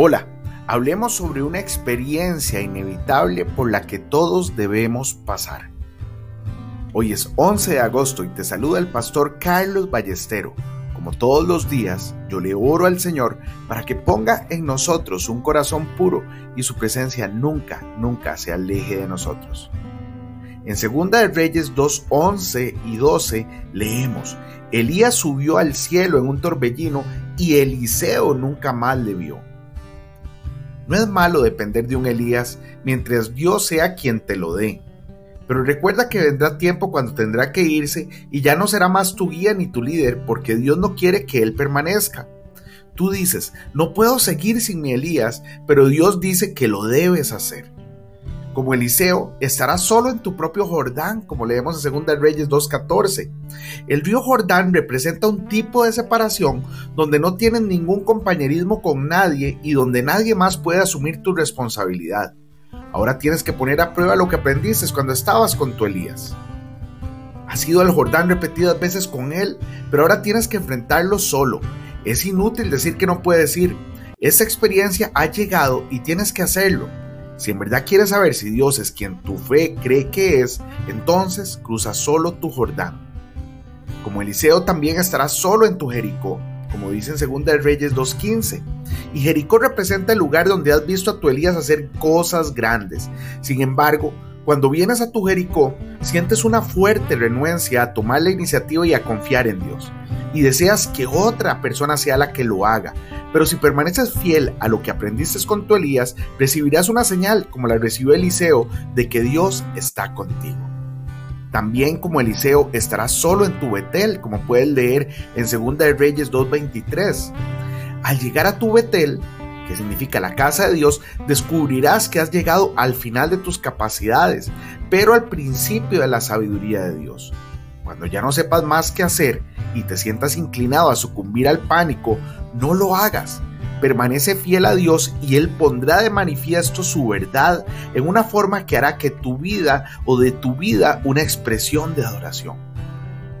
Hola, hablemos sobre una experiencia inevitable por la que todos debemos pasar. Hoy es 11 de agosto y te saluda el pastor Carlos Ballestero. Como todos los días, yo le oro al Señor para que ponga en nosotros un corazón puro y su presencia nunca, nunca se aleje de nosotros. En 2 de Reyes 2, 11 y 12 leemos, Elías subió al cielo en un torbellino y Eliseo nunca más le vio. No es malo depender de un Elías mientras Dios sea quien te lo dé. Pero recuerda que vendrá tiempo cuando tendrá que irse y ya no será más tu guía ni tu líder porque Dios no quiere que Él permanezca. Tú dices, no puedo seguir sin mi Elías, pero Dios dice que lo debes hacer como Eliseo, estarás solo en tu propio Jordán, como leemos en 2 Reyes 2.14. El río Jordán representa un tipo de separación donde no tienes ningún compañerismo con nadie y donde nadie más puede asumir tu responsabilidad. Ahora tienes que poner a prueba lo que aprendiste cuando estabas con tu Elías. Has ido al Jordán repetidas veces con él, pero ahora tienes que enfrentarlo solo. Es inútil decir que no puedes ir. Esa experiencia ha llegado y tienes que hacerlo. Si en verdad quieres saber si Dios es quien tu fe cree que es, entonces cruza solo tu Jordán. Como Eliseo también estarás solo en tu Jericó, como dice en 2 Reyes 2.15. Y Jericó representa el lugar donde has visto a tu Elías hacer cosas grandes. Sin embargo, cuando vienes a tu Jericó, sientes una fuerte renuencia a tomar la iniciativa y a confiar en Dios. Y deseas que otra persona sea la que lo haga, pero si permaneces fiel a lo que aprendiste con tu Elías, recibirás una señal como la recibió Eliseo de que Dios está contigo. También como Eliseo estarás solo en tu Betel, como puedes leer en 2 de Reyes 2.23. Al llegar a tu Betel, que significa la casa de Dios, descubrirás que has llegado al final de tus capacidades, pero al principio de la sabiduría de Dios. Cuando ya no sepas más qué hacer y te sientas inclinado a sucumbir al pánico, no lo hagas. Permanece fiel a Dios y Él pondrá de manifiesto su verdad en una forma que hará que tu vida o de tu vida una expresión de adoración.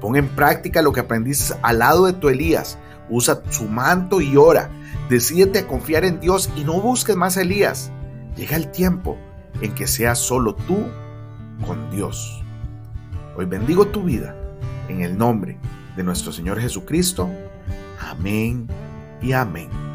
Pon en práctica lo que aprendiste al lado de tu Elías. Usa su manto y ora. Decídete a confiar en Dios y no busques más a Elías. Llega el tiempo en que seas solo tú con Dios. Hoy bendigo tu vida en el nombre de nuestro Señor Jesucristo. Amén y amén.